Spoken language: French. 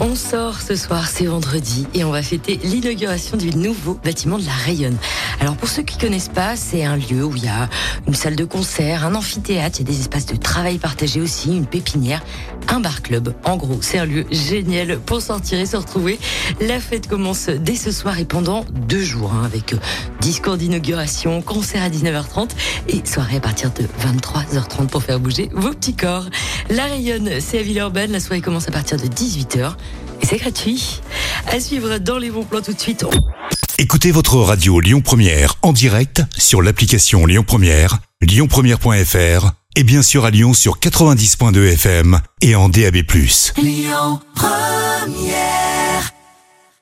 On sort ce soir, c'est vendredi, et on va fêter l'inauguration du nouveau bâtiment de la Rayonne. Alors pour ceux qui connaissent pas, c'est un lieu où il y a une salle de concert, un amphithéâtre, il y a des espaces de travail partagés aussi, une pépinière, un bar-club. En gros, c'est un lieu génial pour sortir et se retrouver. La fête commence dès ce soir et pendant deux jours, hein, avec euh, discours d'inauguration, concert à 19h30 et soirée à partir de 23h30 pour faire bouger vos petits corps. La Rayonne, c'est à Villeurbanne, la soirée commence à partir de 18h. C'est gratuit. À suivre dans les bons plans tout de suite. Écoutez votre radio Lyon Première en direct sur l'application Lyon Première, lyonpremière.fr et bien sûr à Lyon sur 90.2 FM et en DAB+. Lyon Première